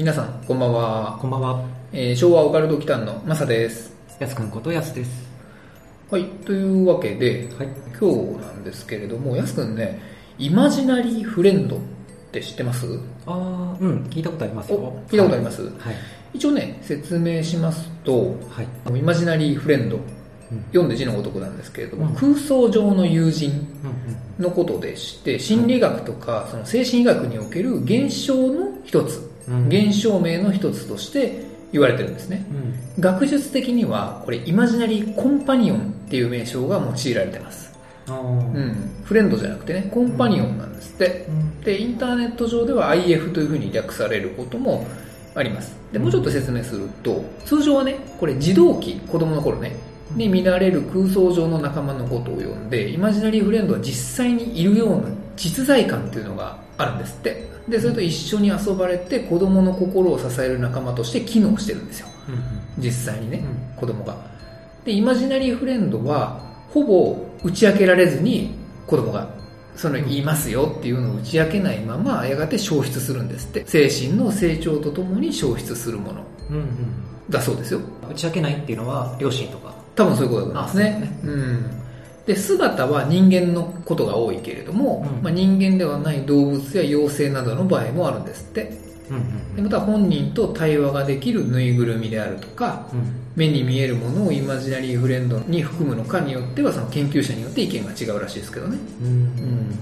皆さん、こんばんは。こんばんは。えー昭和オカルト祈間のマサです。やすくんことやすです。はい、というわけで、はい。今日なんですけれども、やすくんね、イマジナリーフレンドって知ってます？あー、うん、聞いたことありますよ。お聞いたことあります？はい。一応ね、説明しますと、はい。イマジナリーフレンド、うん。読んで字のごとくなんですけれども、うん空想上の友人うん。のことでして、心理学とか、その精神医学における現象の一つ、うん。現象名の一つとして言われてるんですね。うん。学術的にはこれイマジナリーコンパニオンっていう名称が用いられてます。うん、フレンドじゃなくてねコンパニオンなんですってうん。でインターネット上では IF というふうに略されることもありますでもうちょっと説明すると通常はねこれ児童期子供の頃ねに見られる空想上の仲間のことを呼んでイマジナリーフレンドは実際にいるような実在感っていうのがあるんですって。でそれと一緒に遊ばれて子供の心を支える仲間として機能してるんですよ。うん。実際にね、うん。子供が。でイマジナリーフレンドはほぼ打ち明けられずに子供がその言いますよっていうのを打ち明けないままやがて消失するんですって。精神の成長とともに消失するもの。うん。うん。だそうですよ。打ち明けないっていうのは、両親とか。多分そういうことだと思いますね。あうんで姿は人間のことが多いけれども、うんまあ、人間ではない動物や妖精などの場合もあるんですってうん。でまた本人と対話ができるぬいぐるみであるとかうん。目に見えるものをイマジナリーフレンドに含むのかによってはその研究者によって意見が違うらしいですけどね、うん。うん、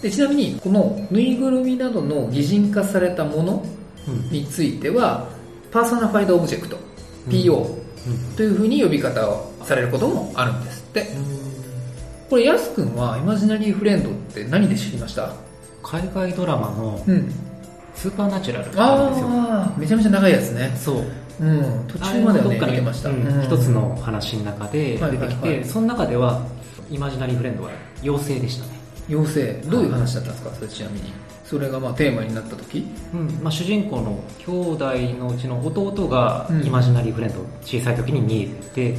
でちなみにこのぬいぐるみなどの擬人化されたものうん。については personified object PO うん。というふうに呼び方をされることもあるんですってこれやすくんはイマジナリーフレンドって何で知りました？海外ドラマのうん。スーパーナチュラルなんですよ。ああめちゃめちゃ長いやつね。そう。うん。途中まではねどっかにました、うんうん。一つの話の中で出てきはいはいはい。て、その中では、イマジナリーフレンドは妖精でしたね。妖精。どういう話だったんですか？それちなみに。それがまあテーマになった時。うん。まあ、主人公の兄弟のうちの弟がうん。イマジナリーフレンドを小さい時に見えて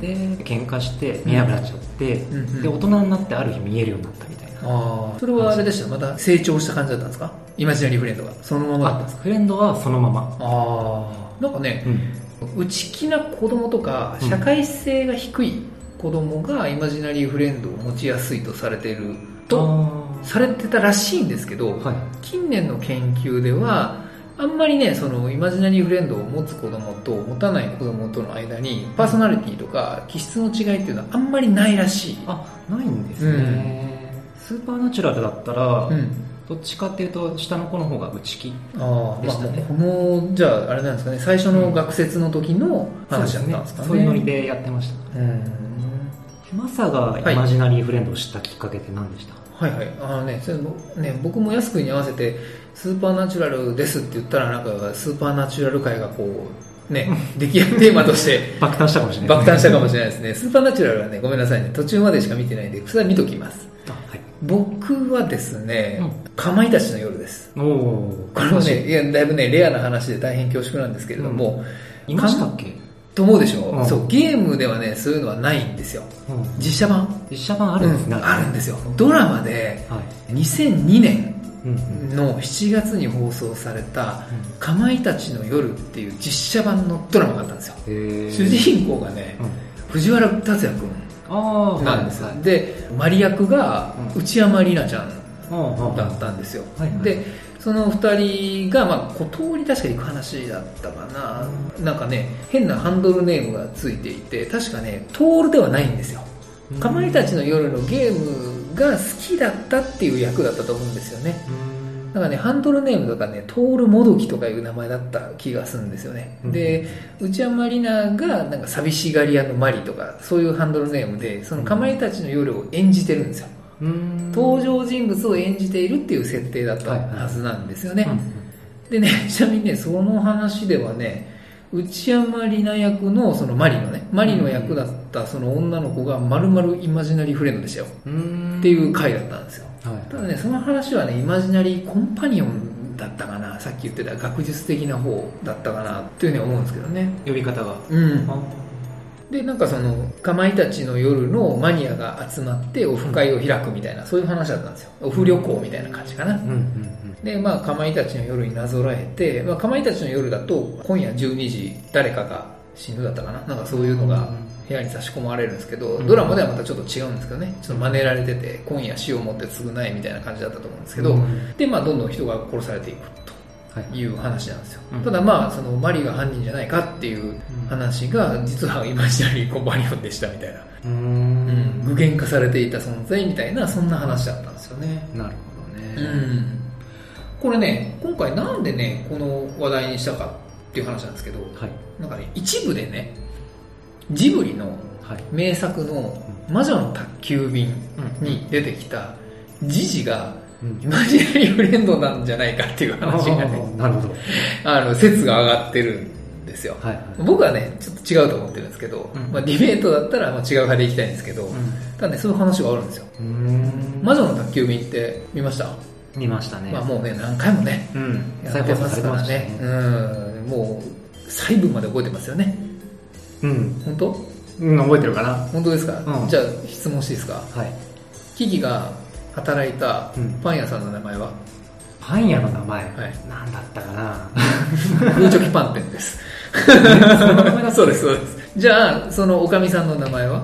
で喧嘩して見えなくなっちゃって、うんうん。で大人になってある日見えるようになったみたいな。ああそれはあれでした？また成長した感じだったんですか？イマジナリーフレンドが。そのままだったんですか？フレンドはそのまま、ああなんかねうん。内気な子供とかうん社会性が低い子供がイマジナリーフレンドを持ちやすいとされているとあされてたらしいんですけど、ーはい。近年の研究ではあんまりねそのイマジナリーフレンドを持つ子供と持たない子供との間にパーソナリティとか気質の違いっていうのはあんまりないらしい。あないんですね、スーパーナチュラルだったら、うんどっちかっていうと下の子の方が内気ああ、まあ、でしたねこのじゃああれなんですかね。最初の学説の時の話だったんですかね。そういうノリでやってました。うんマサがイマジナリーフレンドを知ったきっかけって何でした、はいはい。あのねそれもね僕も安くんに合わせてスーパーナチュラルですって言ったらなんかスーパーナチュラル界がこうね 出来上がテーマとして爆誕したかもしれない爆誕したかもしれないですね。スーパーナチュラルはねごめんなさいね。途中までしか見てないんでそれは見ときます。あはい僕はですね、うん。かまいたちの夜です。これはねい。やだいぶねレアな話で大変恐縮なんですけれども、いましたっけ、と思うでしょ、うん。そうゲームではねそういうのはないんですよ。うん、実写版。実写版あるんですね、うんあるんですよ。ドラマではい、2002年うんうん。の7月に放送された「かまいたちの夜」っていう実写版のドラマがあったんですよ。主人公がねうん。藤原竜也君なんです。でマリ役がうん。内山里奈ちゃんはいだったんですよ。でその2人が、まあ、小通り確か行く話だったかな、なんかね変なハンドルネームがついていて確かねトールではないんですよ。うん。かまいたちの夜のゲームが好きだったっていう役だったと思うんですよね。うんなんかね、ハンドルネームとかね、トールもどきとかいう名前だった気がするんですよね。うんで、内山里奈がなんか寂しがり屋のマリとか、そういうハンドルネームで、そのかまいたちの夜を演じてるんですよ。うん登場人物を演じているっていう設定だったはずなんですよね。でね、ちなみにね、その話ではね、内山里奈役のそのマリのね、マリの役だったその女の子がまるまるイマジナリーフレンドでしたよ。うんっていう回だったんですよ。はいただね、その話はね、イマジナリーコンパニオンだったかな、さっき言ってた学術的な方だったかなっていうふうに思うんですけどね。呼び方がうん。あで、なんかその、かまいたちの夜のマニアが集まってオフ会を開くみたいな、そういう話だったんですよ。オフ旅行みたいな感じかな。うんうんで、まあ、かまいたちの夜になぞらえて、まあ、かまいたちの夜だと、今夜12時、誰かが死ぬだったかな？なんかそういうのが部屋に差し込まれるんですけど、うん。ドラマではまたちょっと違うんですけどね、ちょっと真似られてて、今夜死をもって償えみたいな感じだったと思うんですけど、うん。で、まあ、どんどん人が殺されていくはいという話なんですよ。うんただまあ、そのマリが犯人じゃないかっていう話が、実はイマジナリーコンパニオンでしたみたいな、ううん。ん具現化されていた存在みたいな、そんな話だったんですよね。なるほどね。うん。これね、今回なんでね、この話題にしたかっていう話なんですけど、はい。なんかね、一部でね、ジブリのはい。名作の魔女の宅急便に出てきたジジがうん。イマジナリーフレンドなんじゃないかっていう話がね、なるほど。あの、説が上がってるんですよ。はいはい。僕はね、ちょっと違うと思ってるんですけど、うん。まあディベートだったらまあ違う派でいきたいんですけど、うただね、そういう話があるんですよ。魔女の宅急便って見ました？見ましたね。まあもうね、何回もね、うん。やってますからね。うん、もう、細部まで覚えてますよね。うん。本当？うん覚えてるかな。本当ですか、うん。じゃあ質問していいですか？はい。キキが働いたうん。パン屋さんの名前は、パン屋の名前？はい。なんだったかな。グーチョキパン店です。そうです、そうです。じゃあ、そのおかみさんの名前は？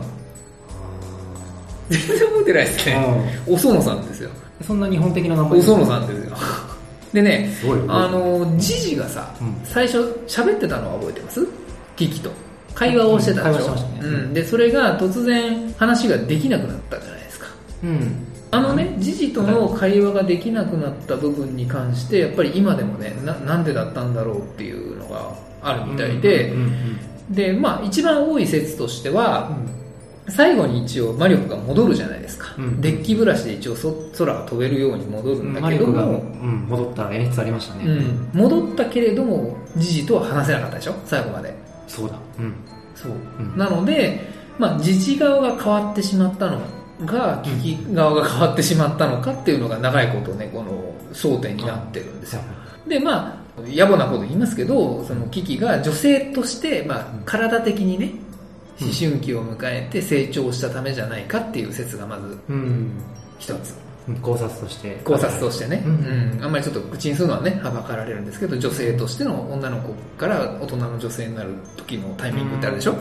全然覚えてないですね。おそのさんですよ。うんそんな日本的な名前おそのさんですよ。でね、あの、ジジがさ、うん。最初喋ってたのは覚えてます？キキと。会話をしてたでしょ、会話してましたね。うん。で、それが突然話ができなくなったじゃないですか。うん。あのね、ジジとの会話ができなくなった部分に関して、やっぱり今でもね、ななんでだったんだろうっていうのがあるみたいで、うんうんで、まあ一番多い説としては、最後に一応魔力が戻るじゃないですか。うん。デッキブラシで一応そ空が飛べるように戻るうんんだけどマリコが、うも、ん、戻った演出ありましたね、うん、戻ったけれども、ジジとは話せなかったでしょ？最後まで。そうだ。うん。そう。うん。なので、まあ、ジジ側が変わってしまったのが、キキ側が変わってしまったのかっていうのが長いことね、この争点になってるんですよ。で、まあ、野暮なこと言いますけど、そのキキが女性として、まあ、体的にね、思春期を迎えて成長したためじゃないかっていう説がまずうん。一つ。考察として。考察としてね、ううん。んあんまりちょっと口にするのはね、はばかられるんですけど、女性としての女の子から大人の女性になる時のタイミングってあるでしょ、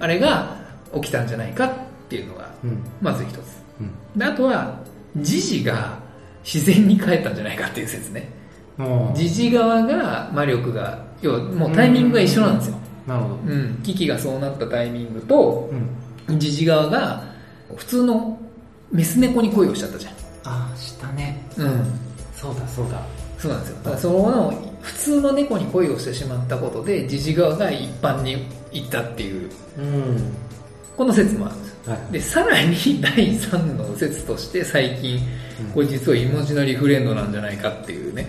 あれが起きたんじゃないかっていうのが、うん。まず一つ。うん。であとは、ジジが自然に帰ったんじゃないかっていう説ね。もうジジ側が魔力が、要はもうタイミングが一緒なんですよ。なるほどうん。キキがそうなったタイミングと、うんジジ側が普通のメス猫に恋をしちゃったじゃん。ああしたねうん。そうだそうだそうなんですよ。だからその普通の猫に恋をしてしまったことで、ジジ側が一般に行ったっていう、うんこの説もあるんですよ。はいで、さらに第3の説として最近、うんこれ実はイモジナリーフレンドなんじゃないかっていうね。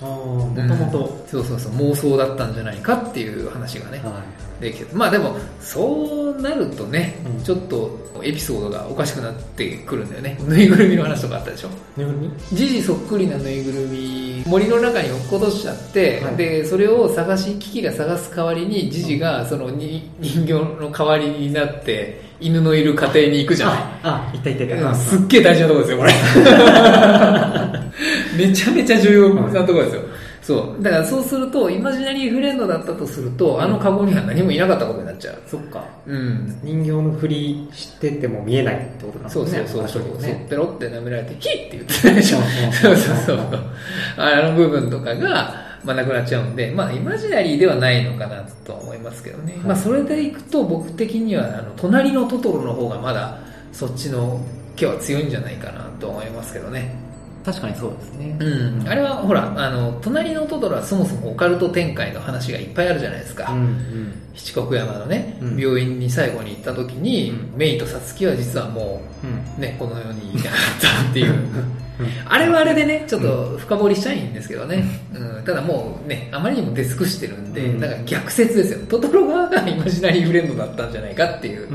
もともとそうそうそう、妄想だったんじゃないかっていう話がね、はできてまあでも、そうなるとね、うん。ちょっとエピソードがおかしくなってくるんだよね。ぬいぐるみの話とかあったでしょ。いぬいぐるみ？ジジそっくりなぬいぐるみ森の中に落っことしちゃって、はい。でそれを探しキキが探す代わりにジジがそのに人形の代わりになって犬のいる家庭に行くじゃない？ああいたいたいた。うんすっげえ大事なところですよこれ。めちゃめちゃ重要なところですよ、そう。だからそうするとイマジナリーフレンドだったとすると、あのカゴには何もいなかったことになっちゃう。そっか。うん。人形の振りしてても見えないってことなんですねそうそうそうそうそう、ね。ペロって舐められて、ヒッって言ってたでしょ。そうそうそう。あの部分とかが、まあ、なくなっちゃうんで、まあ、イマジナリーではないのかなと思いますけどね。まあ、それでいくと、僕的には、あの、隣のトトロの方がまだ、そっちの毛は強いんじゃないかなと思いますけどね。確かにそうですね。うん、あれはほらあの隣のトトロはそもそもオカルト展開の話がいっぱいあるじゃないですか、うんうん。七国山のね、うん。病院に最後に行った時に、うん。メイとサツキは実はもうねこの世にいなかったっていう。あれはあれでねちょっと深掘りしたいんですけどね、うん、ただもうねあまりにも出尽くしてるんで、うん。だから逆説ですよ。トトロ側がイマジナリーフレンドだったんじゃないかっていう。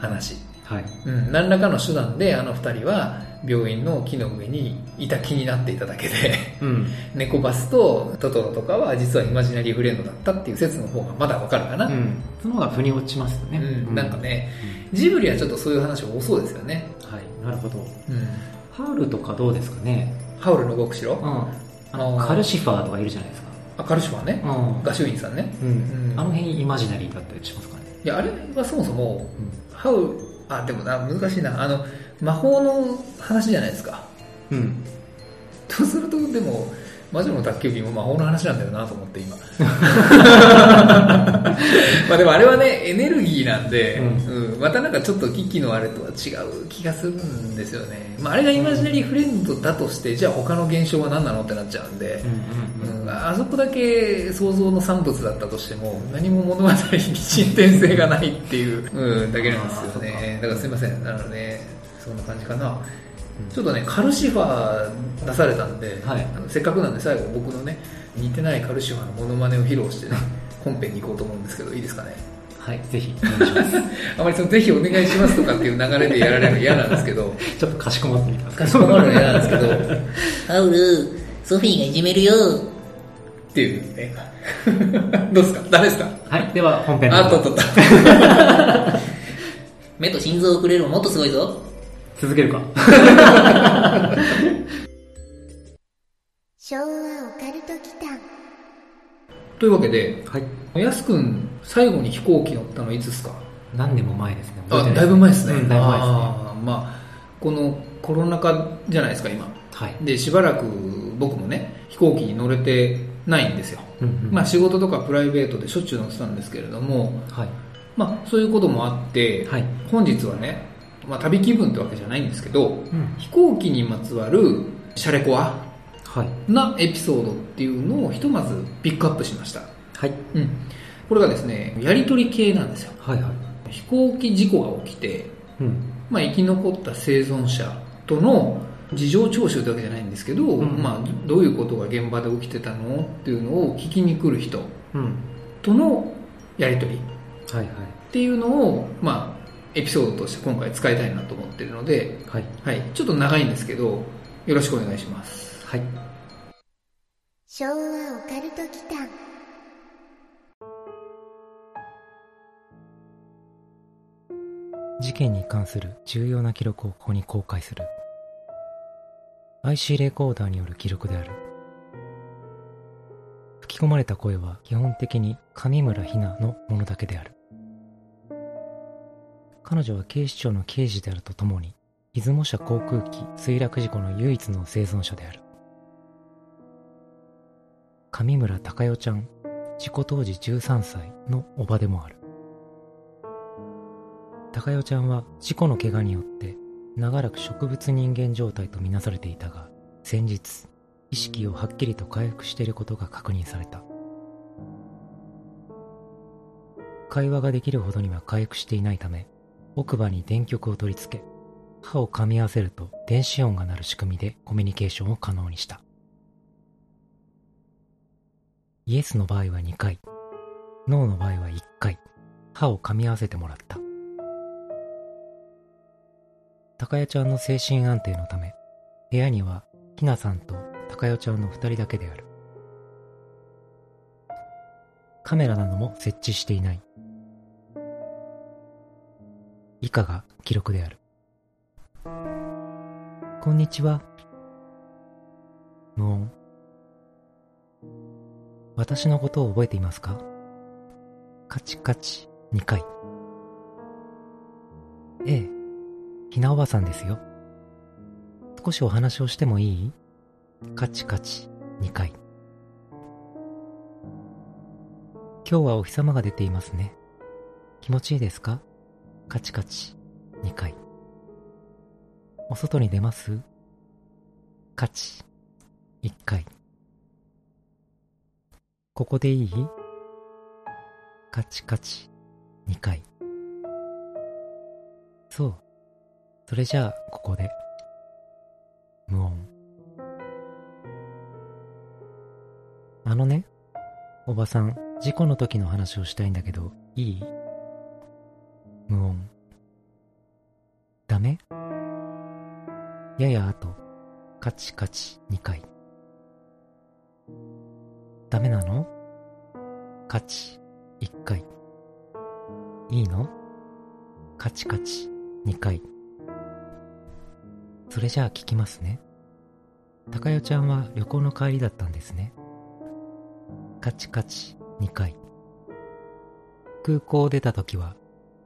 話、はい。うん、何らかの手段であの二人は病院の木の上にいた気になっていただけでうん。猫バスとトトロとかは実はイマジナリーフレンドだったっていう説の方がまだわかるかな、うん。その方が腑に落ちますよね。うんなんかね、ジブリはちょっとそういう話多そうですよね、うん。はい。なるほど。うん、ハウルとかどうですかね？ハウルの動く城うん。あの、カルシファーとかいるじゃないですか。あカルシファーねうん。画集院さんねうんうんあの辺イマジナリーだったりしますかね？いやあれはそもそもうハウあでもな難しいなあの魔法の話じゃないですか。ん。うん。とするとでも魔女の宅急便も魔法の話なんだよなと思って今。まあでもあれはねエネルギーなんで、ううん。またなんかちょっと危機のあれとは違う気がするんですよね、まあ、あれがイマジナリーフレンドだとしてじゃあ他の現象は何なのってなっちゃうんで、うんうんうんあそこだけ想像の産物だったとしても何も物語に進展性がないっていう、うん、だけなんですよね。だからすいません。なのでそんな感じかな。ちょっとねカルシファー出されたんで、はい。あのせっかくなんで最後僕のね似てないカルシファーのモノマネを披露してね 本編に行こうと思うんですけどいいですかね？はい、ぜひお願いします。あまりそのぜひお願いしますとかっていう流れでやられるの嫌なんですけど。ちょっとかしこまってみてますかしこまるの嫌なんですけど。ハウル、ソフィーがいじめるよ。っていうね。どうですか？ダメですか？はい、では本編のあっとっとっと目と心臓をくれるももっとすごいぞ。続けるか。昭和オカルト祈間というわけではい。やすくん最後に飛行機乗ったのいつですか？何年も前ですね。あだいぶ前ですね、うんだいぶ前ですね。あーまあこのコロナ禍じゃないですか今はい。でしばらく僕もね飛行機に乗れてないんですよ、うんうんまあ仕事とかプライベートでしょっちゅう乗ってたんですけれどもはい。まあそういうこともあって、はい。本日はね、まあ、旅気分ってわけじゃないんですけどうん。飛行機にまつわるシャレコアはい。なエピソードっていうのをひとまずピックアップしましたはい。うんこれがですねやり取り系なんですよはいはい。飛行機事故が起きてうん。まあ、生き残った生存者との事情聴取ってわけじゃないんですけど、うんまあ、どういうことが現場で起きてたのっていうのを聞きに来る人うん。とのやり取りっはいはい。ていうのを、まあ、エピソードとして今回使いたいなと思ってるので、はい。はい、ちょっと長いんですけどよろしくお願いします。はい。昭和オカルト祈間。事件に関する重要な記録をここに公開する。IC レコーダーによる記録である。吹き込まれた声は基本的に上村ひなのものだけである彼女は警視庁の刑事であるとともに出雲社航空機墜落事故の唯一の生存者である。上村隆代ちゃん事故当時13歳の叔母でもある。高代ちゃんは事故の怪我によって長らく植物人間状態とみなされていたが先日意識をはっきりと回復していることが確認された。会話ができるほどには回復していないため奥歯に電極を取り付け歯を噛み合わせると電子音が鳴る仕組みでコミュニケーションを可能にしたイエスの場合は2回ノーの場合は1回歯を噛み合わせてもらった高代ちゃんの精神安定のため、部屋にはひなさんと高代ちゃんの二人だけである。カメラなども設置していない。以下が記録である。こんにちは。無音。私のことを覚えていますか？カチカチ2回。ええ。ひなおばさんですよ。少しお話をしてもいい？カチカチ2回。今日はお日様が出ていますね。気持ちいいですか？カチカチ2回。お外に出ます？カチ、一回。ここでいい？カチカチ、二回。そう。それじゃあ、ここで。無音。あのね、おばさん、事故の時の話をしたいんだけど、いい？無音。ダメ？ややあと、カチカチ2回。ダメなの？カチ1回。いいの？カチカチ2回。それじゃあ聞きますね。高代ちゃんは旅行の帰りだったんですね。カチカチ2回。空港を出た時は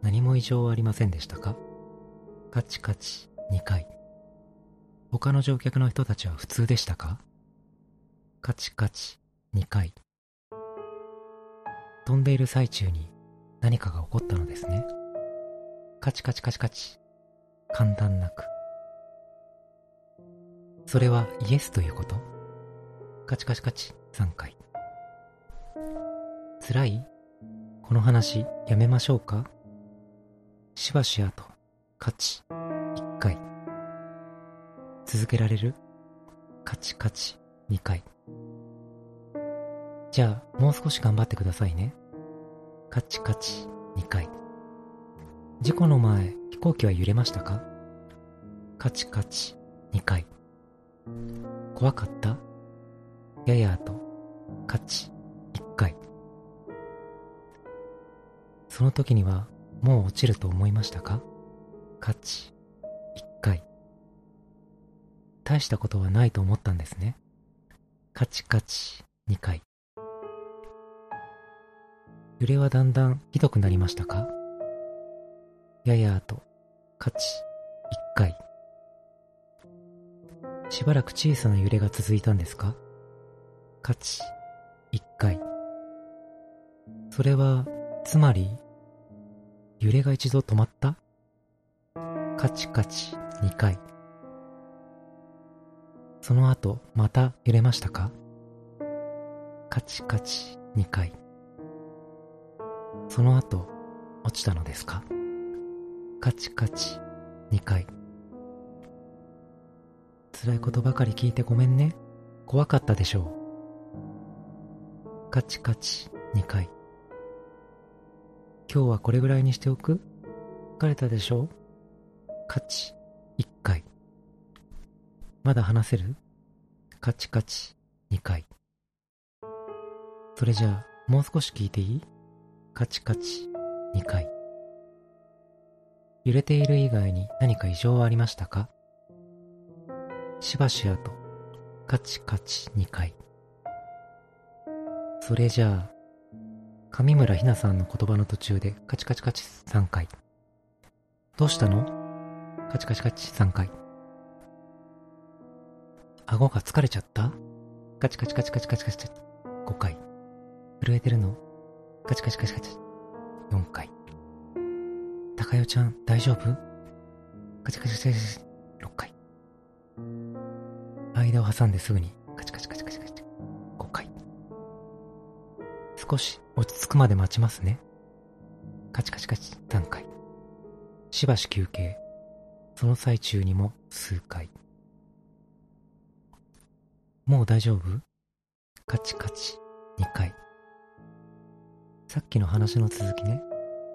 何も異常はありませんでしたか？カチカチ2回。他の乗客の人たちは普通でしたか？カチカチ2回。飛んでいる最中に何かが起こったのですね。カチカチカチカチ。簡単なく。それはイエスということ？カチカチカチ3回。辛い？この話やめましょうか？しばしあと、カチ、1回。続けられる？カチカチ、2回。じゃあ、もう少し頑張ってくださいね。カチカチ、2回。事故の前、飛行機は揺れましたか？カチカチ、2回。怖かった？ややと、カチ、1回。その時には、もう落ちると思いましたか？カチ、1回。大したことはないと思ったんですね。カチカチ、2回。揺れはだんだんひどくなりましたか？ややと、カチ、1回。しばらく小さな揺れが続いたんですか？カチ、1回。それは、つまり、揺れが一度止まった？カチカチ2回。その後、また揺れましたか？カチカチ2回。その後、落ちたのですか？カチカチ2回。辛いことばかり聞いてごめんね。怖かったでしょう。カチカチ2回。今日はこれぐらいにしておく？疲れたでしょ？カチ。1回。まだ話せる？カチカチ。2回。それじゃあ、もう少し聞いていい？カチカチ。2回。揺れている以外に何か異常はありましたか？しばしあと、カチカチ。2回。それじゃあ、上村ひなさんの言葉の途中でカチカチカチ3回。どうしたの？カチカチカチ3回。顎が疲れちゃった？カチカチカチカチカチカチ5回。震えてるの？カチカチカチカチ4回。高代ちゃん大丈夫？カチカチカチカチ6回。間を挟んですぐにカチカチカチ少し落ち着くまで待ちますね。カチカチカチ3回。しばし休憩。その最中にも数回。もう大丈夫？カチカチ2回。さっきの話の続きね。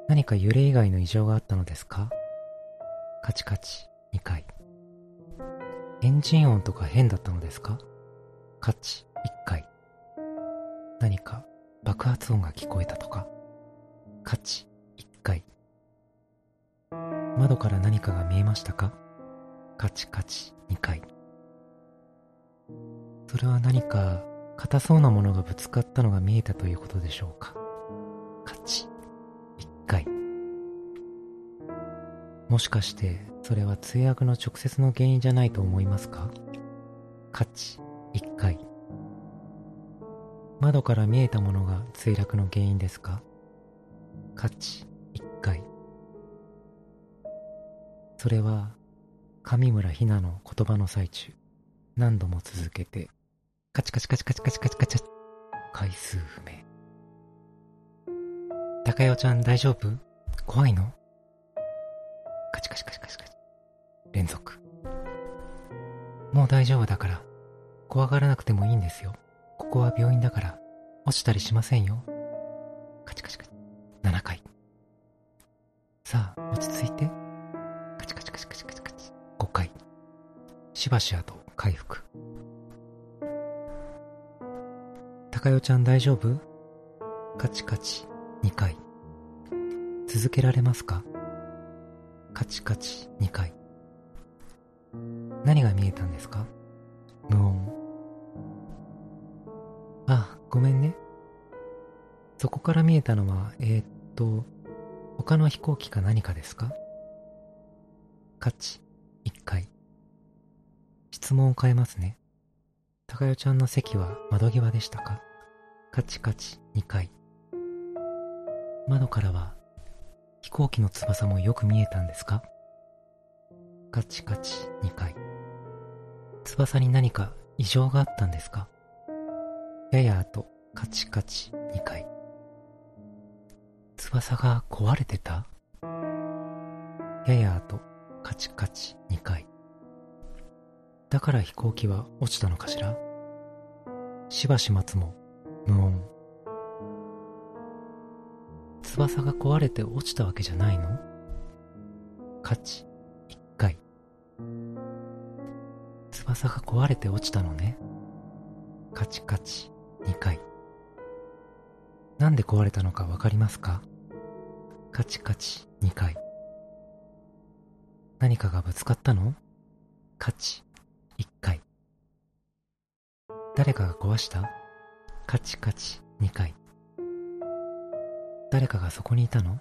何か揺れ以外の異常があったのですか？カチカチ2回。エンジン音とか変だったのですか？カチ1回。何か爆発音が聞こえたとかカチ1回。窓から何かが見えましたか？カチカチ2回。それは何か硬そうなものがぶつかったのが見えたということでしょうか？カチ1回。もしかしてそれは墜落の直接の原因じゃないと思いますか？カチ1回。窓から見えたものが墜落の原因ですか？カチ1回。それは上村ひなの言葉の最中何度も続けて、カチカチカチカチカチカチカチ。回数不明。高代ちゃん大丈夫？怖いの？カチカチカチカチカチ。連続。もう大丈夫だから、怖がらなくてもいいんですよ。ここは病院だから、落ちたりしませんよ。カチカチカチ。7回。さあ、落ち着いて。カチカチカチカチカチカチ。5回。しばしあと回復。高代ちゃん大丈夫？カチカチ2回。続けられますか？カチカチ2回。何が見えたんですか？無音。ごめんね。そこから見えたのは、えー、っと、他の飛行機か何かですか？カチ、1回。質問を変えますね。高代ちゃんの席は窓際でしたか？カチカチ2回。窓からは飛行機の翼もよく見えたんですか？カチカチ2回。翼に何か異常があったんですか？やや後、カチカチ2回。翼が壊れてた？やや後、カチカチ2回。だから飛行機は落ちたのかしら？しばし待つも無音。翼が壊れて落ちたわけじゃないの？カチ、一回。翼が壊れて落ちたのね。カチカチ、二回。なんで壊れたのかわかりますか？カチカチ、二回。何かがぶつかったの？カチ、一回。誰かが壊した？カチカチ2回。誰かがそこにいたの？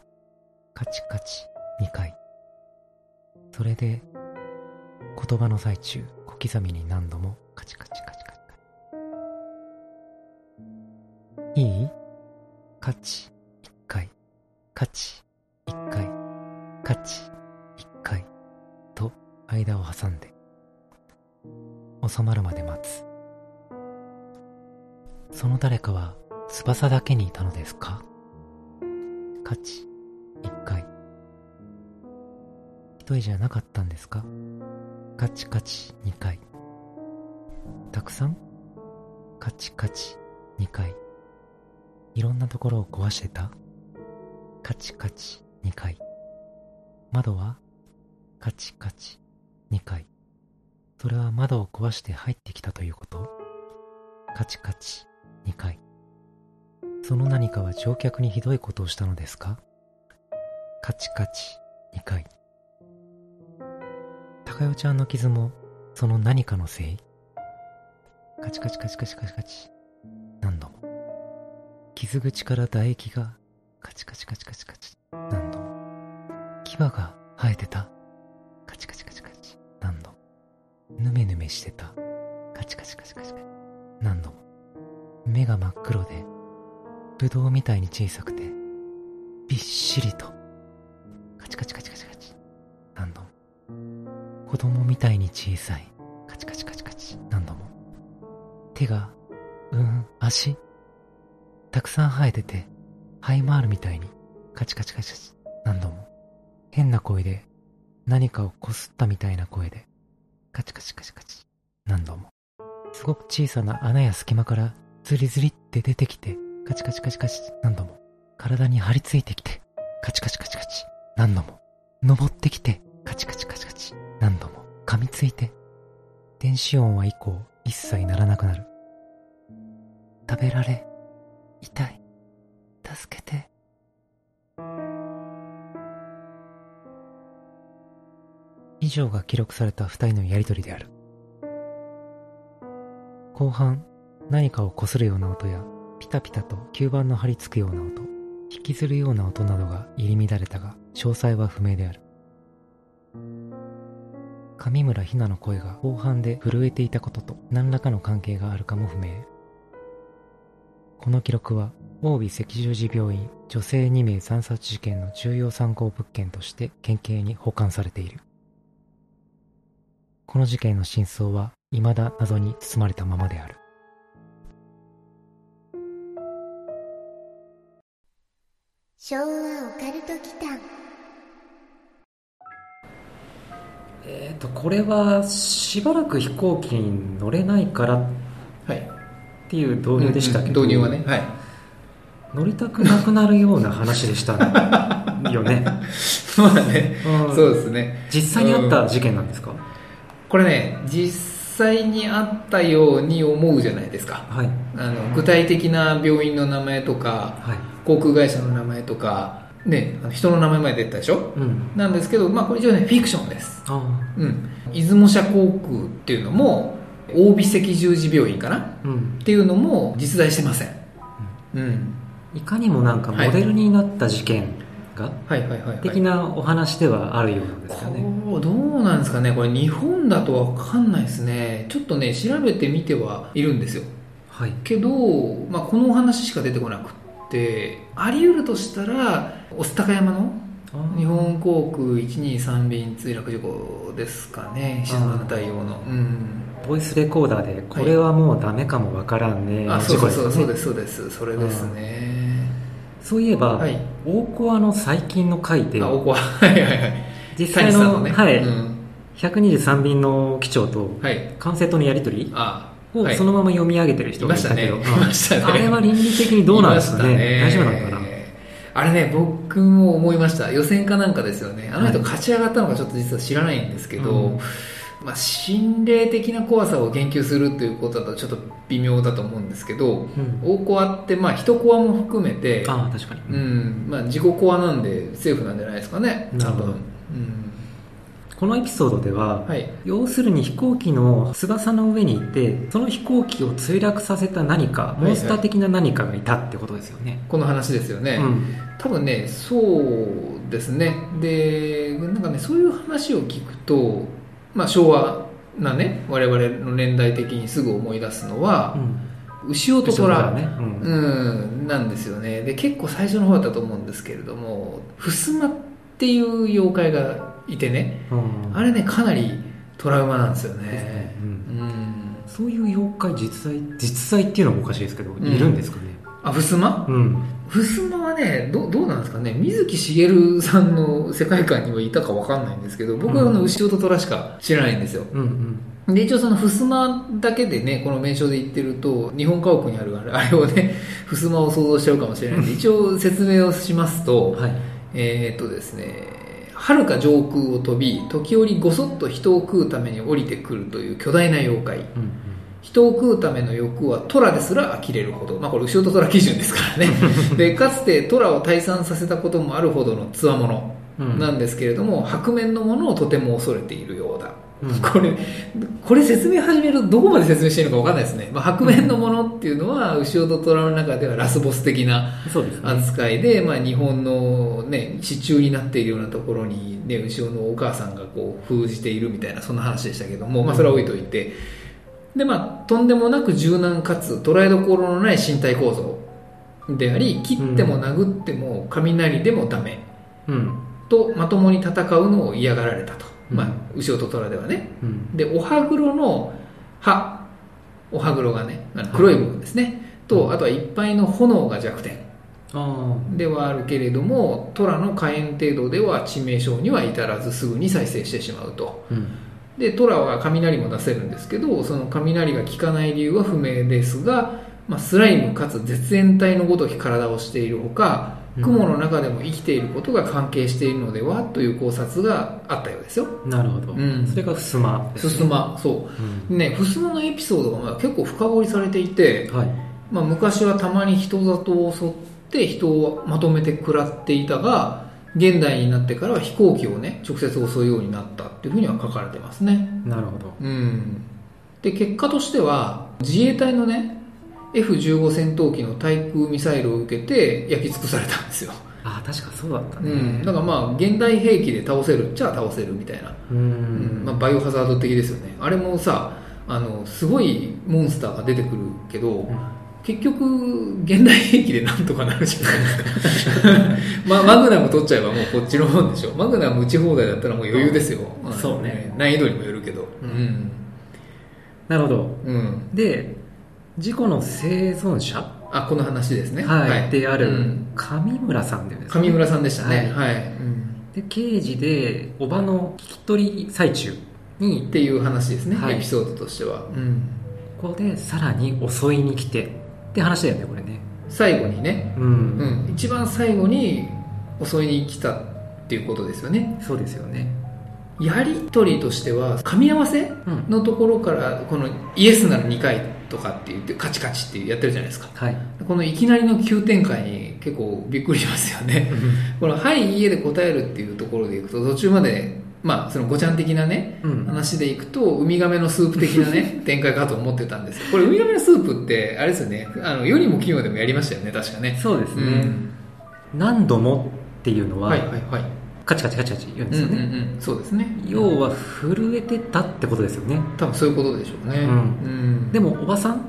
カチカチ2回。それで、言葉の最中、小刻みに何度もカチカチいい？カチ1回。カチ1回。カチ1回。と、間を挟んで、収まるまで待つ。その誰かは翼だけにいたのですか？カチ、一回。一人じゃなかったんですか？カチカチ、二回。たくさん？カチカチ、二回。いろんなところを壊してた？カチカチ、二回。窓は？カチカチ、二回。それは窓を壊して入ってきたということ？カチカチ、2回。その何かは乗客にひどいことをしたのですか？カチカチ2回。高代ちゃんの傷もその何かのせい？カチカチカチカチカチカチ。傷口から唾液がカチカチカチカチカチ。何度？も。牙が生えてた？カチカチカチカチ。何度？も。ぬめぬめしてた？カチカチカチカチカチ。何度？も。目が真っ黒で、ぶどうみたいに小さくて、びっしりと、カチカチカチカチカチ、何度？も。子供みたいに小さい、カチカチカチカチ、何度も。手が、うん、足、たくさん生えてて、這い回るみたいに、カチカチカチカチ、何度も。変な声で、何かをこすったみたいな声で、カチカチカチカチ、何度も。すごく小さな穴や隙間からズリズリって出てきて、カチカチカチカチ何度も。体に張り付いてきて、カチカチカチカチ何度も。登ってきて、カチカチカチカチ何度も。噛みついて。電子音は以降一切鳴らなくなる。食べられ、痛い、助けて。以上が記録された二人のやりとりである。後半、何かを擦るような音や、ピタピタと吸盤の張り付くような音、引きずるような音などが入り乱れたが、詳細は不明である。上村ひなの声が後半で震えていたことと何らかの関係があるかも不明。この記録は、大尾赤十字病院女性2名惨殺事件の重要参考物件として県警に保管されている。この事件の真相は未だ謎に包まれたままである。昭和オカルト祈間えっ、と、これは、しばらく飛行機に乗れないからっはい。ていう導入でしたけど、導入はね。はい。乗りたくなくなるような話でしたよね。まあね、うんそうですね。実際にあった事件なんですか、これね、実際にあったように思うじゃないですか。はい。あの具体的な病院の名前とか、はい。航空会社の名前とか、ね、人の名前まで出てたでしょ？うん。なんですけど、まあこれ一応ね、フィクションです。あうん。出雲社航空っていうのも、大尾赤十字病院かな？あ。うんっ。ていうのも実在してません。うん。いかにもなんかモデルになった事件が。的なお話ではあるようなんですよね。どうなんですかね？これ日本だとわかんないですねちょっとね調べてみてはいるんですよはい。けど、まあ、このお話しか出てこなくってあり得るとしたら御巣鷹山の日本航空123便墜落事故ですかね静かな太陽のうんボイスレコーダーで、これはもうダメかもわからんね。あそうそうそうそうすですそうですそれですね。そういえば、はい。大コアの最近の回であ、おこははいはいはい。実際のね。はい。うん。123便の機長とはい。管制とのやり取りをそのまま読み上げてる人がいたけど、あれは倫理的にどうなんですかね。大丈夫なのかな？あれね僕も思いました。予選かなんかですよね。あの人はい。勝ち上がったのかちょっと実は知らないんですけど、うんまあ、心霊的な怖さを言及するということだとちょっと微妙だと思うんですけどうん。大コアってまあ人コアも含めてああ確かに、うん。まあ、自己コアなんでセーフなんじゃないですかね。多分。このエピソードでは、うん、はい。要するに飛行機の翼の上にいてその飛行機を墜落させた何かい。モンスター的な何かがいたってことですよね、この話ですよね、うん。多分ねそうですね。でなんかねそういう話を聞くと、まあ、昭和なね我々の年代的にすぐ思い出すのはう、ん。牛尾と虎、ね、うん。うん、なんですよね。で結構最初の方だったと思うんですけれども襖っていう妖怪がいてねうん。あれねかなりトラウマなんですよね。ね。うん。うん。そういう妖怪実在実在っていうのもおかしいですけど、ん。いるんですかね。あ襖うん襖はねどどうなんですかね。水木しげるさんの世界観にはいたかわかんないんですけど僕はあの牛尾と虎しか知らないんですよ。うんうん。で一応その襖だけでねこの名称で言ってると日本家屋にあるあれあれをね襖を想像しちゃうかもしれないんで一応説明をしますと、はい。えーっとですね遥か上空を飛び時折ごそっと人を食うために降りてくるという巨大な妖怪。うん人を食うための欲は虎ですら呆れるほど、まあ、これ牛尾と虎基準ですからね。でかつて虎を退散させたこともあるほどのつわものうん。なんですけれども、白面のものをとても恐れているようだ、うん。これこれ説明始めるとどこまで説明していいのか分かんないですね、まあ、白面のものっていうのは牛尾と虎の中ではラスボス的な扱いで、まあ、日本の、ね、支柱になっているようなところに、ね、後ろのお母さんがこう封じているみたいなそんな話でしたけども、まあ、それは置いといて、でまあ、とんでもなく柔軟かつ捉えどころのない身体構造であり切っても殴っても雷でもダメうん。とまともに戦うのを嫌がられたと、うん。まあ、牛尾と虎ではね。うん。でお歯黒の歯。お歯黒がねあの黒い部分ですね、とあとはいっぱいの炎が弱点あではあるけれども虎の火炎程度では致命傷には至らずすぐに再生してしまうと。あうんで虎は雷も出せるんですけどその雷が効かない理由は不明ですが、まあ、スライムかつ絶縁体のごとき体をしているほかうん。雲の中でも生きていることが関係しているのではという考察があったようですよ。なるほど、うん。それが襖ですふすま。そう。ん。うねふすまのエピソードがまあ結構深掘りされていて、はい。まあ、昔はたまに人里を襲って人をまとめて食らっていたが現代になってからは飛行機をね直接襲うようになったっていうふうには書かれてますね。なるほど。うん。で結果としては自衛隊のね F15 戦闘機の対空ミサイルを受けて焼き尽くされたんですよ、ああ確かそうだったね。うん、だからまあ現代兵器で倒せるっちゃ倒せるみたいな。ううん。ん。まあ、バイオハザード的ですよね。あれもさあのすごいモンスターが出てくるけど、ん結局現代兵器でなんとかなるじゃないですか、まあ、マグナム取っちゃえばもうこっちのもんでしょ。マグナム撃ち放題だったらもう余裕ですよ、そうね。難易度にもよるけど。うん。なるほど。うん。で事故の生存者、あ、この話ですね。はい。であるうん。上村さんでですね。上村さんでしたね。ははい。うん。で刑事でおばの聞き取り最中にっていう話ですね、はい。エピソードとしては。うん。ここでさらに襲いに来てって話だよねこれね最後にね、うん、うん。一番最後に襲いに来たっていうことですよね。そうですよねやりとりとしては、噛み合わせうんのところから、このイエスなら2回とかって言って、カチカチってやってるじゃないですか。はいこのいきなりの急展開に結構びっくりしますよね。この「はい家で答える」っていうところでいくと途中までまあそのごちゃん的なねうん。話でいくとウミガメのスープ的なね 展開かと思ってたんですこれウミガメのスープってあれですよね。あの世にも奇妙でもやりましたよね確かね。そうですね、うん。何度もっていうのは、はいはいはい。カチカチカチカチ言うんうんうんですよね、うんそうですね。要は震えてたってことですよね。多分そういうことでしょうね。うん。うん。でもおばさん？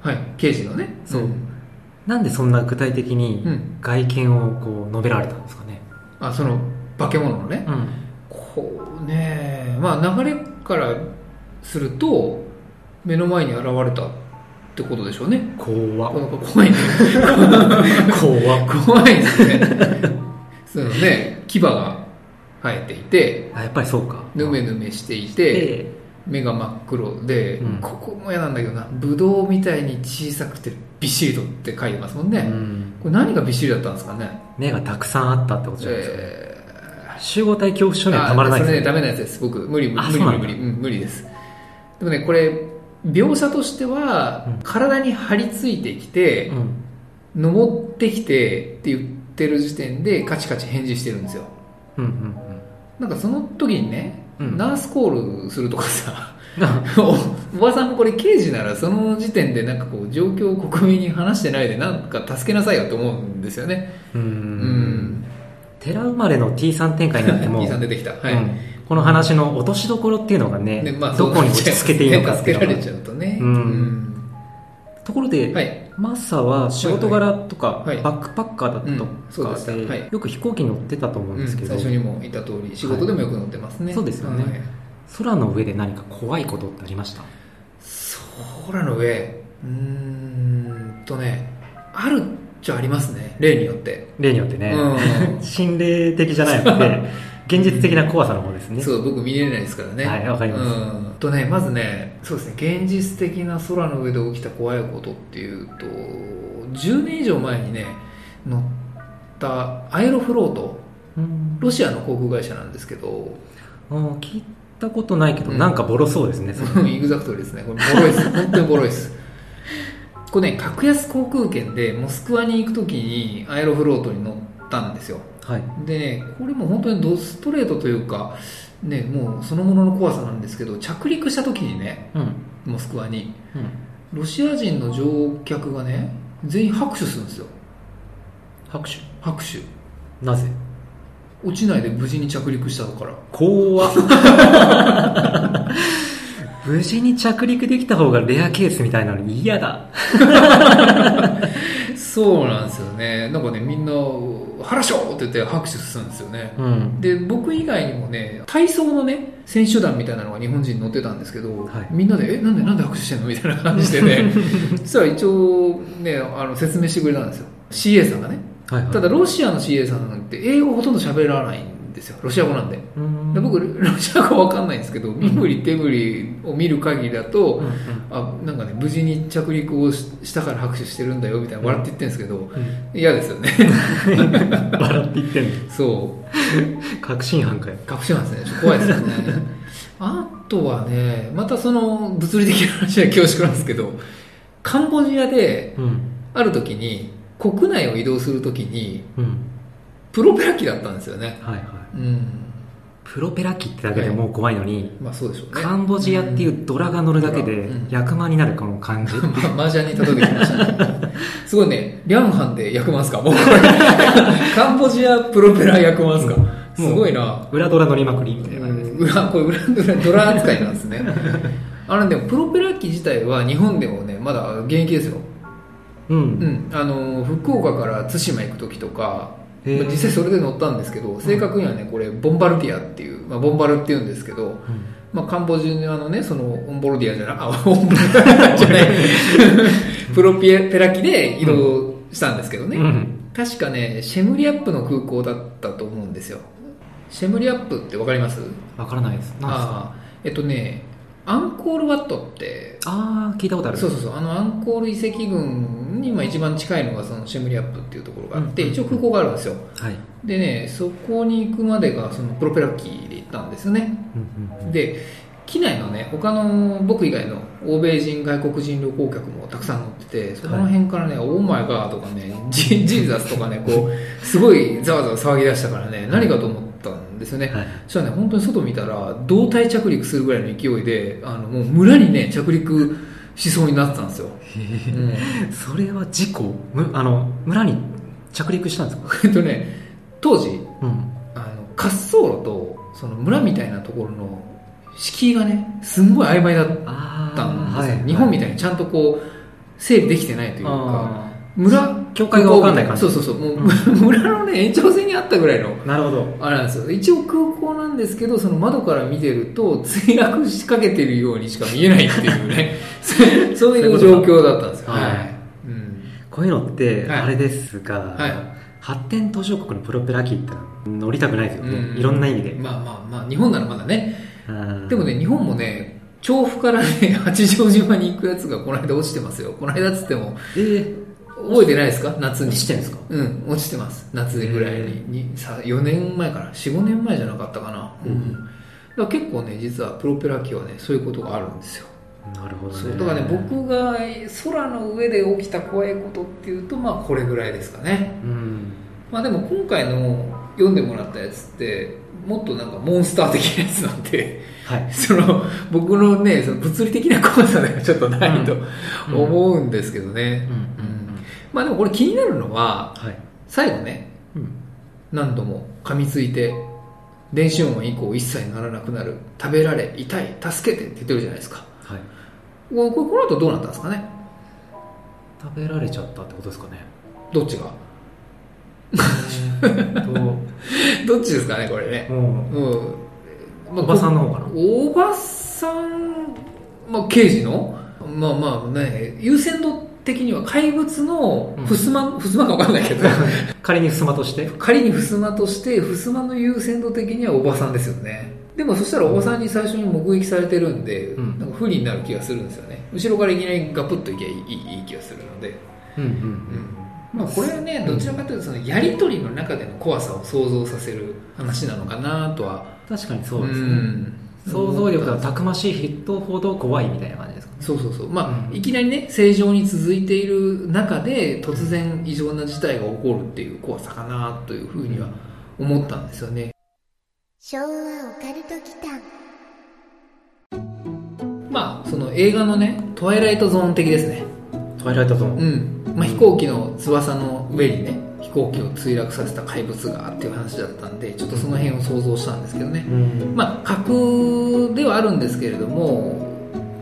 はい。刑事のね。そうん。なんでそんな具体的にうん。外見をこう述べられたんですかね？あその化け物のね。うんね。まあ流れからすると目の前に現れたってことでしょうね。怖怖いね。怖怖いですね。そのね。牙が生えていて。あやっぱりそうか。ぬめぬめしていてで目が真っ黒で、うん。ここも嫌なんだけどな。ブドウみたいに小さくてびっしりとって書いてますもんね、うん。これ何がびっしりだったんですかね。目がたくさんあったってことじゃないですか。ね、え集合体恐怖症にはあたまらないですそれねダメなやつです。僕無理無理無理無理無理、うん、無理です。でもねこれ描写としては、うん。体に張り付いてきて、うん。登ってきてって言ってる時点でカチカチ返事してるんですよ。うんうんなんかその時にね、うん。ナースコールするとかさうんおおばさんもこれ刑事ならその時点でなんかこう状況を国民に話してないでなんか助けなさいよと思うんですよね。ううんん寺生まれの T さん展開になっても T さん出てきた。はい、うん。この話の落としどころっていうのがねでまあ、どこに落ち着けていいのかっていうのが。助けられちゃうとね。うん。ところで、はい。マッサは仕事柄とか、はいバックパッカーだったとうん。そうかで,、はい。よく飛行機に乗ってたと思うんですけど、最初にも言った通り仕事でもよく乗ってますね、そうですよね。はい。空の上で何か怖いことってありました？空の上。うーんとねあるっちゃありますね。例によって、例によってね、うん。心霊的じゃなくて 現実的な怖さの方ですね。そう僕見れないですからね。はいわかります。うん。とねまずねそうですね。現実的な空の上で起きた怖いことっていうと10年以上前にね乗ったアエロフロートうん。ロシアの航空会社なんですけどうん聞いたことないけど、うんなんかボロそうですねそれ。イグザクトリーですね。これボロいです。本当にボロいですこれね格安航空券でモスクワに行く時にアエロフロートに乗ったんですよ。はい。でねこれも本当にドストレートというかねもうそのものの怖さなんですけど着陸した時にねうん。モスクワにうん。ロシア人の乗客がね全員拍手するんですよ。拍手？拍手。なぜ？落ちないで無事に着陸したから。怖っ 無事に着陸できた方がレアケースみたいなのに嫌だ。そうなんですよね。なんかねみんな「腹しょ!」って言って拍手するんですよね。うん。で僕以外にもね体操のね選手団みたいなのが日本人乗ってたんですけど、はい。みんなで「えなんでなんで拍手してんの?」みたいな感じでね。そしたら一応ねあの説明してくれたんですよ。CA さんがね。はいはい。ただロシアの CA さんなんて英語ほとんど喋らないんですよ。ロシア語なんで。うん。で僕ロシア語わかんないんですけど身振り手振りを見る限りだと、うん。うん。あなんかね無事に着陸をししたから拍手してるんだよみたいな笑って言ってるんですけど、うん。嫌ですよね。笑って言ってんの。そう。確信犯かよ。確信なんですね。怖いですよね。あとはねまたその物理的な話は恐縮なんですけどカンボジアでうん。ある時に国内を移動する時にうん。プロペラ機だったんですよね。はいはいうんプロペラ機ってだけでもう怖いのに、まあそうでしょうねカンボジアっていうドラが乗るだけでうん役満になるこの感じ、まあ、麻雀に例えてきましたね。すごいね、リャンハンで役満っすか？もう。カンボジアプロペラ役満っすか？すごいな。裏ドラ乗りまくりみたいな感じです、裏、これ裏、裏、ドラ扱いなんですね。あのね、プロペラ機自体は日本でもね、まだ現役ですよ。うんうん。あの、福岡から対馬行く時とか、まあ実際それで乗ったんですけど、正確にはね、これ、ボンバルティアっていう、まあ、ボンバルって言うんですけど、まあ、カンボジアのね、その、オンボロディアじゃな、あ、オンボロディアじゃない、プロペラ機で移動したんですけどね。うん。確かね、シェムリアップの空港だったと思うんですよ。シェムリアップってわかります？わからないです。ああ、えっとね、アンコールワットって、あー、聞いたことある。そうそうそう、あのアンコール遺跡群にまあ一番近いのがそのシェムリアップっていうところがあって、うん一応空港があるんですよ。はい。でね、そこに行くまでがそのプロペラ機で行ったんですよね。うんうんうんで、機内のね、他の僕以外の欧米人、外国人旅行客もたくさん乗ってて、そこら辺からね、オーマイガーとかね、ジジーザスとかね、こう、すごいざわざわ騒ぎ出したからね、何かと思ったんですよね。はい。そしたらね、本当に外見たら、胴体着陸するぐらいの勢いで、あの、もう村にね、着陸しそうになってたんですよ。うんそれは事故？むあの、村に着陸したんですか？えっとね、当時、うん。あの、滑走路と、その村みたいなところの敷居がね、すんごい曖昧だっあたんですよ。はい。日本みたいにちゃんとこう、整備できてないというか、あ村、境界がわかんない感じそうそうそう、もう、村のね、延長線にあったぐらいの、ーなるほど。あれなんですよ。一応空港なんですけど、その窓から見てると、墜落しかけてるようにしか見えないっていうね、そういう状況だったんですよ。はいはい。うん。こういうのって、はいあれですが、はい発展途上国のプロペラ機って乗りたくないですよね。うんいろんな意味で。まあまあまあ、日本ならまだね。うんでもね、日本もね、調布からね、八丈島に行くやつがこの間落ちてますよ。この間っつっても、えー、覚えてないですか？夏に。落ちてんですか？うん、落ちてます。夏ぐらいに。にさ4年前かな？4、5年前じゃなかったかな？うんだから結構ね、実はプロペラ機はね、そういうことがあるんですよ。なるほどね。だからね、僕が空の上で起きた怖いことっていうと、まあこれぐらいですかね。うん。まあでも今回の読んでもらったやつって、もっとなんかモンスター的なやつなんで、はい。その僕のね、その物理的な怖さではちょっとないとうん思うんですけどね。うんうんまあでもこれ気になるのは、はい。最後ね、うん。何度も噛みついて、電子音以降一切ならなくなる、食べられ、痛い、助けてって言ってるじゃないですか。はい。これこの後どうなったんですかね？食べられちゃったってことですかね。どっちが？どっちですかねこれね。う、うん。まあおばさんの方かな。おばさん、まあ、刑事の？まあまあね、優先度的には怪物のふすま、ふすまかわかんないけど、仮に襖として。仮にふすまとして、ふすまの優先度的にはおばさんですよね。でもそしたらおばさんに最初に目撃されてるんで、うんなんか不利になる気がするんですよね。後ろからいきなりガプッといけばいいいい気がするので。うんうんうんまあ、これはね、どちらかというとそのやり取りの中での怖さを想像させる話なのかなとは。確かにそうですね。ん想像力がたくましい人ほど怖いみたいな感じ。そうそうそう。まあ、うんいきなりね、正常に続いている中で、突然異常な事態が起こるっていう怖さかなというふうには思ったんですよね。昭和オカルト祈間まあ、その映画のね、トワイライトゾーン的ですね。トワイライトゾーン。うん。まあ、飛行機の翼の上にね、飛行機を墜落させた怪物がっていう話だったんで、ちょっとその辺を想像したんですけどね。うんまあ、架空ではあるんですけれども、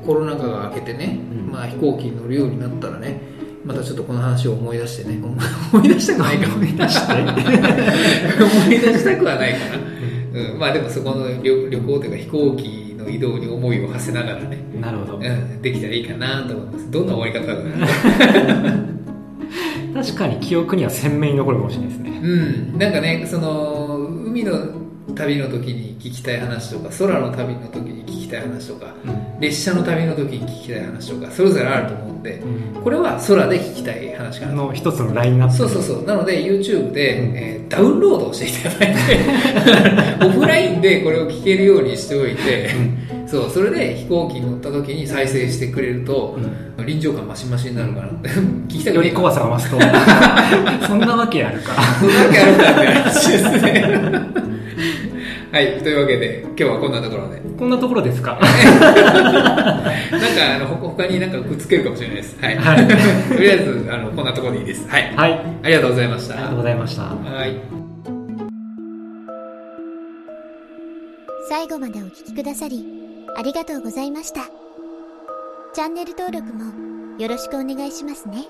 コロナ禍が明けてね、うんまあ、飛行機に乗るようになったらね、またちょっとこの話を思い出してね、思い出したくないかも。思い出して 思い出したくはないかな。うん、まあでもそこの旅旅行というか飛行機の移動に思いを馳せながらね、なるほど。うん、できたらいいかなと思います。どんな終わり方だろうな。確かに記憶には鮮明に残るかもしれないですね。うん、なんかね、その、海の旅の時に聞きたい話とか、空の旅の時に聞きたい話とか、列車の旅の時に聞きたい話とか、それぞれあると思うんで、これは空で聞きたい話かなと。の一つのラインナップ。そうそうそう。なので、YouTube で、うんえーダウンロードをしていただいて、オフラインでこれを聞けるようにしておいて、そう、それで飛行機に乗った時に再生してくれると、臨場感増し増しになるかなって。聞きたくより怖さが増すと。そんなわけあるか。そんなわけあるかって話ですね。はい、というわけで、今日はこんなところで。こんなところですか？なんか、あの、ほ他になんかくっつけるかもしれないです。はい。はい とりあえず、あの、こんなところでいいです。はい。はい。ありがとうございました。ありがとうございました。はい。最後までお聞きくださり、ありがとうございました。チャンネル登録もよろしくお願いしますね。